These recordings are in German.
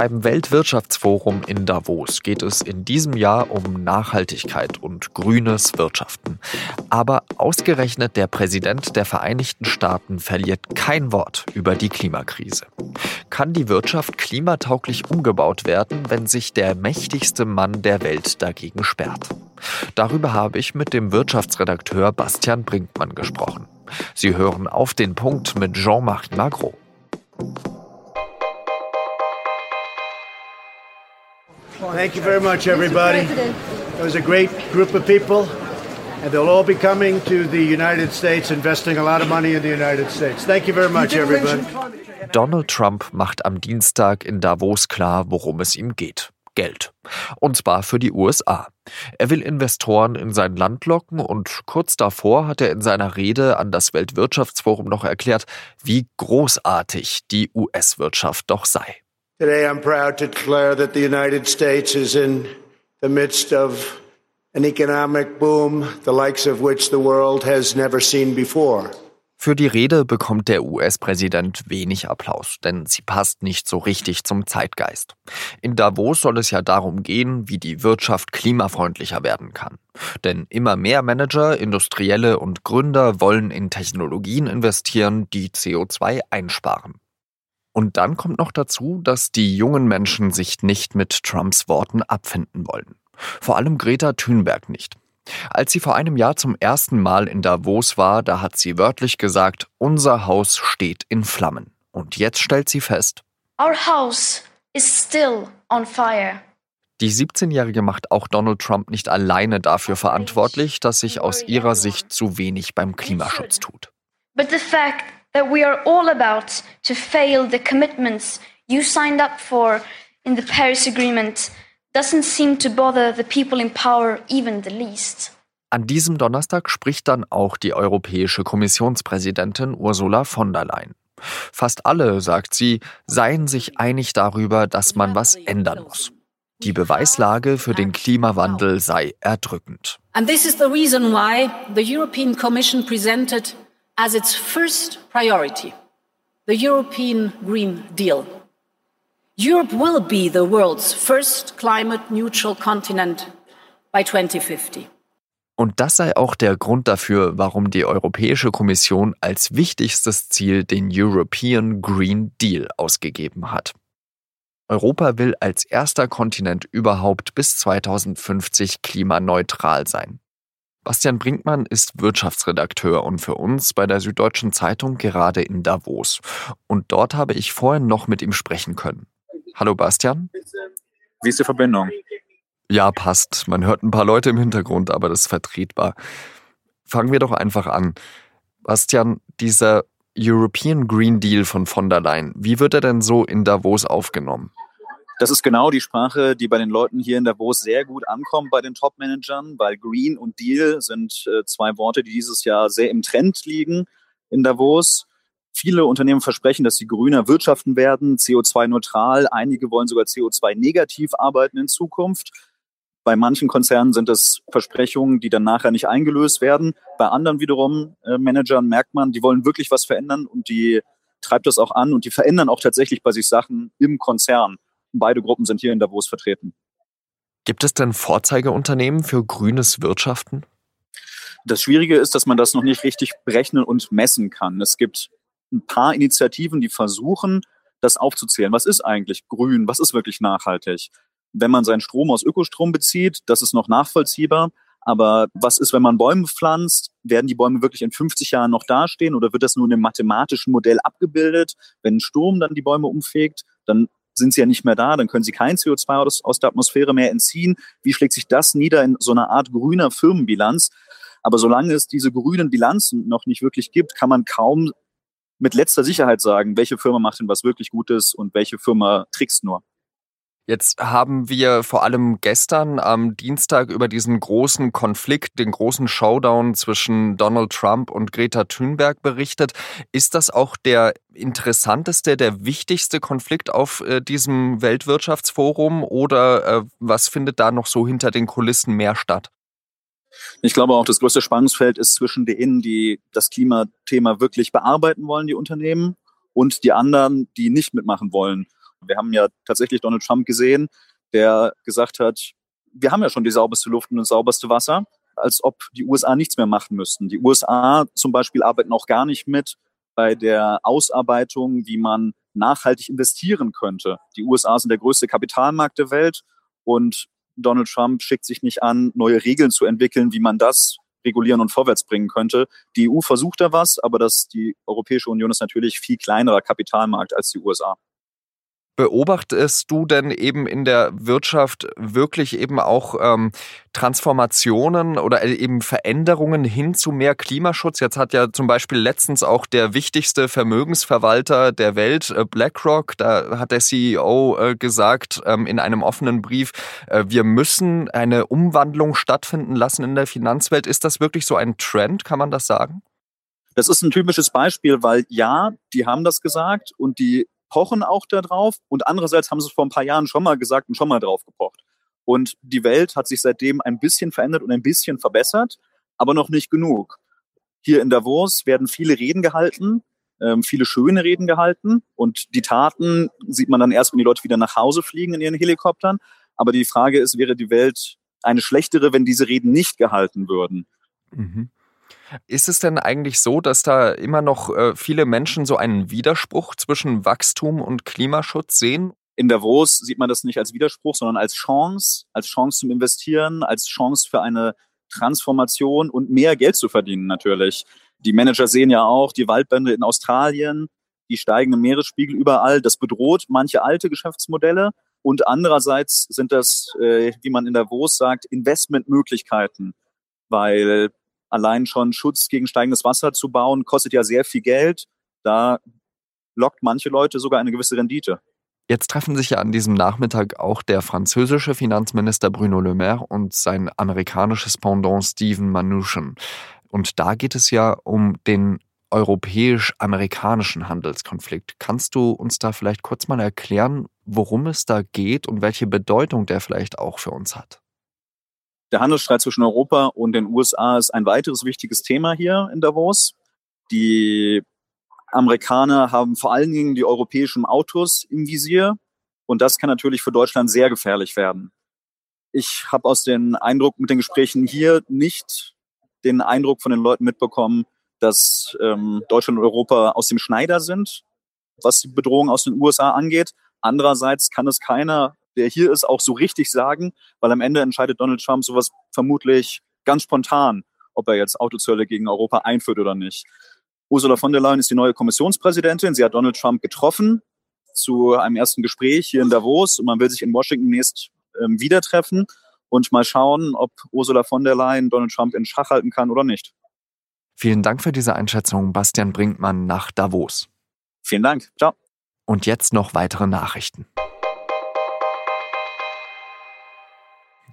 Beim Weltwirtschaftsforum in Davos geht es in diesem Jahr um Nachhaltigkeit und grünes Wirtschaften. Aber ausgerechnet der Präsident der Vereinigten Staaten verliert kein Wort über die Klimakrise. Kann die Wirtschaft klimatauglich umgebaut werden, wenn sich der mächtigste Mann der Welt dagegen sperrt? Darüber habe ich mit dem Wirtschaftsredakteur Bastian Brinkmann gesprochen. Sie hören auf den Punkt mit Jean-Marie Magro. Thank you very much, everybody. It was a great group of people, and they'll all be coming to the United States, investing a lot of money in the United States. Thank you very much, everybody. Donald Trump macht am Dienstag in Davos klar, worum es ihm geht. Geld. Und zwar für die USA. Er will Investoren in sein Land locken und kurz davor hat er in seiner Rede an das Weltwirtschaftsforum noch erklärt, wie großartig die US-Wirtschaft doch sei. Today I'm proud to declare that the United States is in the midst of an economic boom, the likes of which the world has never seen before. Für die Rede bekommt der US-Präsident wenig Applaus, denn sie passt nicht so richtig zum Zeitgeist. In Davos soll es ja darum gehen, wie die Wirtschaft klimafreundlicher werden kann. Denn immer mehr Manager, Industrielle und Gründer wollen in Technologien investieren, die CO2 einsparen. Und dann kommt noch dazu, dass die jungen Menschen sich nicht mit Trumps Worten abfinden wollen. Vor allem Greta Thunberg nicht. Als sie vor einem Jahr zum ersten Mal in Davos war, da hat sie wörtlich gesagt, unser Haus steht in Flammen. Und jetzt stellt sie fest, Our house is still on fire. Die 17-Jährige macht auch Donald Trump nicht alleine dafür verantwortlich, dass sich aus ihrer Sicht zu wenig beim Klimaschutz tut. But the fact that we are all about to fail the commitments you signed up for in the Paris Agreement doesn't seem to bother the people in power even the least. An diesem Donnerstag spricht dann auch die europäische Kommissionspräsidentin Ursula von der Leyen. Fast alle, sagt sie, seien sich einig darüber, dass man was ändern muss. Die Beweislage für den Klimawandel sei erdrückend. And this is the reason why the European Commission presented as its first priority the European Green Deal. Europe will be the world's first climate neutral continent by 2050. Und das sei auch der Grund dafür, warum die Europäische Kommission als wichtigstes Ziel den European Green Deal ausgegeben hat. Europa will als erster Kontinent überhaupt bis 2050 klimaneutral sein. Bastian Brinkmann ist Wirtschaftsredakteur und für uns bei der Süddeutschen Zeitung gerade in Davos. Und dort habe ich vorhin noch mit ihm sprechen können. Hallo Bastian. Wie ist die Verbindung? Ja, passt. Man hört ein paar Leute im Hintergrund, aber das ist vertretbar. Fangen wir doch einfach an. Bastian, dieser European Green Deal von von der Leyen, wie wird er denn so in Davos aufgenommen? Das ist genau die Sprache, die bei den Leuten hier in Davos sehr gut ankommt, bei den Top-Managern, weil Green und Deal sind äh, zwei Worte, die dieses Jahr sehr im Trend liegen in Davos. Viele Unternehmen versprechen, dass sie grüner wirtschaften werden, CO2-neutral. Einige wollen sogar CO2-negativ arbeiten in Zukunft. Bei manchen Konzernen sind es Versprechungen, die dann nachher nicht eingelöst werden. Bei anderen wiederum äh, Managern merkt man, die wollen wirklich was verändern und die treibt das auch an und die verändern auch tatsächlich bei sich Sachen im Konzern. Beide Gruppen sind hier in Davos vertreten. Gibt es denn Vorzeigeunternehmen für grünes Wirtschaften? Das Schwierige ist, dass man das noch nicht richtig berechnen und messen kann. Es gibt ein paar Initiativen, die versuchen, das aufzuzählen. Was ist eigentlich grün? Was ist wirklich nachhaltig? Wenn man seinen Strom aus Ökostrom bezieht, das ist noch nachvollziehbar. Aber was ist, wenn man Bäume pflanzt? Werden die Bäume wirklich in 50 Jahren noch dastehen oder wird das nur in einem mathematischen Modell abgebildet? Wenn ein Sturm dann die Bäume umfegt, dann sind sie ja nicht mehr da, dann können sie kein CO2 aus, aus der Atmosphäre mehr entziehen. Wie schlägt sich das nieder in so einer Art grüner Firmenbilanz? Aber solange es diese grünen Bilanzen noch nicht wirklich gibt, kann man kaum mit letzter Sicherheit sagen, welche Firma macht denn was wirklich Gutes und welche Firma trickst nur. Jetzt haben wir vor allem gestern am Dienstag über diesen großen Konflikt, den großen Showdown zwischen Donald Trump und Greta Thunberg berichtet. Ist das auch der interessanteste, der wichtigste Konflikt auf äh, diesem Weltwirtschaftsforum oder äh, was findet da noch so hinter den Kulissen mehr statt? Ich glaube auch, das größte Spannungsfeld ist zwischen denen, die das Klimathema wirklich bearbeiten wollen, die Unternehmen, und die anderen, die nicht mitmachen wollen. Wir haben ja tatsächlich Donald Trump gesehen, der gesagt hat, wir haben ja schon die sauberste Luft und das sauberste Wasser, als ob die USA nichts mehr machen müssten. Die USA zum Beispiel arbeiten auch gar nicht mit bei der Ausarbeitung, wie man nachhaltig investieren könnte. Die USA sind der größte Kapitalmarkt der Welt und Donald Trump schickt sich nicht an, neue Regeln zu entwickeln, wie man das regulieren und vorwärts bringen könnte. Die EU versucht da was, aber das, die Europäische Union ist natürlich viel kleinerer Kapitalmarkt als die USA. Beobachtest du denn eben in der Wirtschaft wirklich eben auch ähm, Transformationen oder äh, eben Veränderungen hin zu mehr Klimaschutz? Jetzt hat ja zum Beispiel letztens auch der wichtigste Vermögensverwalter der Welt, äh, BlackRock, da hat der CEO äh, gesagt ähm, in einem offenen Brief, äh, wir müssen eine Umwandlung stattfinden lassen in der Finanzwelt. Ist das wirklich so ein Trend, kann man das sagen? Das ist ein typisches Beispiel, weil ja, die haben das gesagt und die pochen auch darauf und andererseits haben sie es vor ein paar Jahren schon mal gesagt und schon mal drauf gepocht. Und die Welt hat sich seitdem ein bisschen verändert und ein bisschen verbessert, aber noch nicht genug. Hier in Davos werden viele Reden gehalten, ähm, viele schöne Reden gehalten und die Taten sieht man dann erst, wenn die Leute wieder nach Hause fliegen in ihren Helikoptern. Aber die Frage ist, wäre die Welt eine schlechtere, wenn diese Reden nicht gehalten würden? Mhm. Ist es denn eigentlich so, dass da immer noch äh, viele Menschen so einen Widerspruch zwischen Wachstum und Klimaschutz sehen? In Davos sieht man das nicht als Widerspruch, sondern als Chance, als Chance zum Investieren, als Chance für eine Transformation und mehr Geld zu verdienen natürlich. Die Manager sehen ja auch die Waldbrände in Australien, die steigenden Meeresspiegel überall. Das bedroht manche alte Geschäftsmodelle. Und andererseits sind das, äh, wie man in Davos sagt, Investmentmöglichkeiten, weil allein schon Schutz gegen steigendes Wasser zu bauen, kostet ja sehr viel Geld. Da lockt manche Leute sogar eine gewisse Rendite. Jetzt treffen sich ja an diesem Nachmittag auch der französische Finanzminister Bruno Le Maire und sein amerikanisches Pendant Steven Mnuchin. Und da geht es ja um den europäisch-amerikanischen Handelskonflikt. Kannst du uns da vielleicht kurz mal erklären, worum es da geht und welche Bedeutung der vielleicht auch für uns hat? Der Handelsstreit zwischen Europa und den USA ist ein weiteres wichtiges Thema hier in Davos. Die Amerikaner haben vor allen Dingen die europäischen Autos im Visier und das kann natürlich für Deutschland sehr gefährlich werden. Ich habe aus den Eindruck mit den Gesprächen hier nicht den Eindruck von den Leuten mitbekommen, dass ähm, Deutschland und Europa aus dem Schneider sind, was die Bedrohung aus den USA angeht. Andererseits kann es keiner der hier ist, auch so richtig sagen, weil am Ende entscheidet Donald Trump sowas vermutlich ganz spontan, ob er jetzt Autozölle gegen Europa einführt oder nicht. Ursula von der Leyen ist die neue Kommissionspräsidentin. Sie hat Donald Trump getroffen zu einem ersten Gespräch hier in Davos und man will sich in Washington nächst ähm, wieder treffen und mal schauen, ob Ursula von der Leyen Donald Trump in Schach halten kann oder nicht. Vielen Dank für diese Einschätzung, Bastian Brinkmann nach Davos. Vielen Dank. Ciao. Und jetzt noch weitere Nachrichten.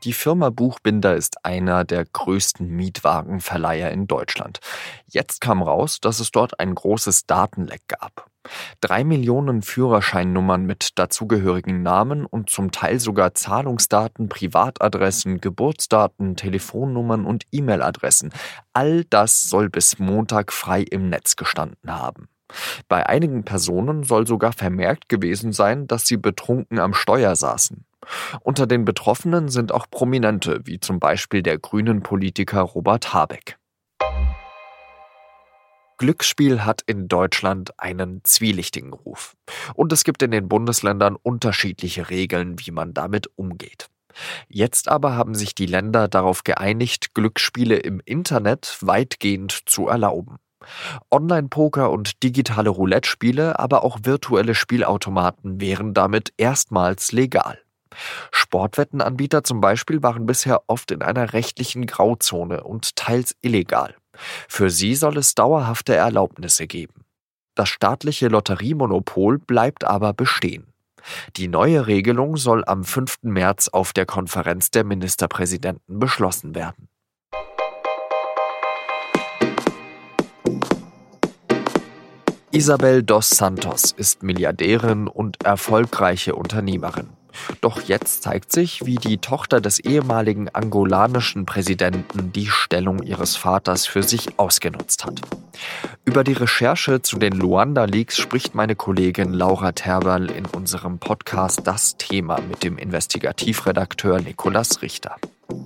Die Firma Buchbinder ist einer der größten Mietwagenverleiher in Deutschland. Jetzt kam raus, dass es dort ein großes Datenleck gab. Drei Millionen Führerscheinnummern mit dazugehörigen Namen und zum Teil sogar Zahlungsdaten, Privatadressen, Geburtsdaten, Telefonnummern und E-Mail-Adressen. All das soll bis Montag frei im Netz gestanden haben. Bei einigen Personen soll sogar vermerkt gewesen sein, dass sie betrunken am Steuer saßen. Unter den Betroffenen sind auch Prominente, wie zum Beispiel der grünen Politiker Robert Habeck. Glücksspiel hat in Deutschland einen zwielichtigen Ruf. Und es gibt in den Bundesländern unterschiedliche Regeln, wie man damit umgeht. Jetzt aber haben sich die Länder darauf geeinigt, Glücksspiele im Internet weitgehend zu erlauben. Online-Poker und digitale Roulette-Spiele, aber auch virtuelle Spielautomaten wären damit erstmals legal. Sportwettenanbieter zum Beispiel waren bisher oft in einer rechtlichen Grauzone und teils illegal. Für sie soll es dauerhafte Erlaubnisse geben. Das staatliche Lotteriemonopol bleibt aber bestehen. Die neue Regelung soll am 5. März auf der Konferenz der Ministerpräsidenten beschlossen werden. Isabel dos Santos ist Milliardärin und erfolgreiche Unternehmerin. Doch jetzt zeigt sich, wie die Tochter des ehemaligen angolanischen Präsidenten die Stellung ihres Vaters für sich ausgenutzt hat. Über die Recherche zu den Luanda-Leaks spricht meine Kollegin Laura Terberl in unserem Podcast Das Thema mit dem Investigativredakteur Nikolas Richter.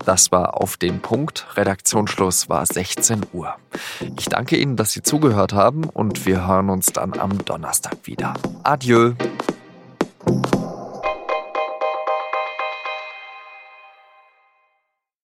Das war auf den Punkt. Redaktionsschluss war 16 Uhr. Ich danke Ihnen, dass Sie zugehört haben und wir hören uns dann am Donnerstag wieder. Adieu.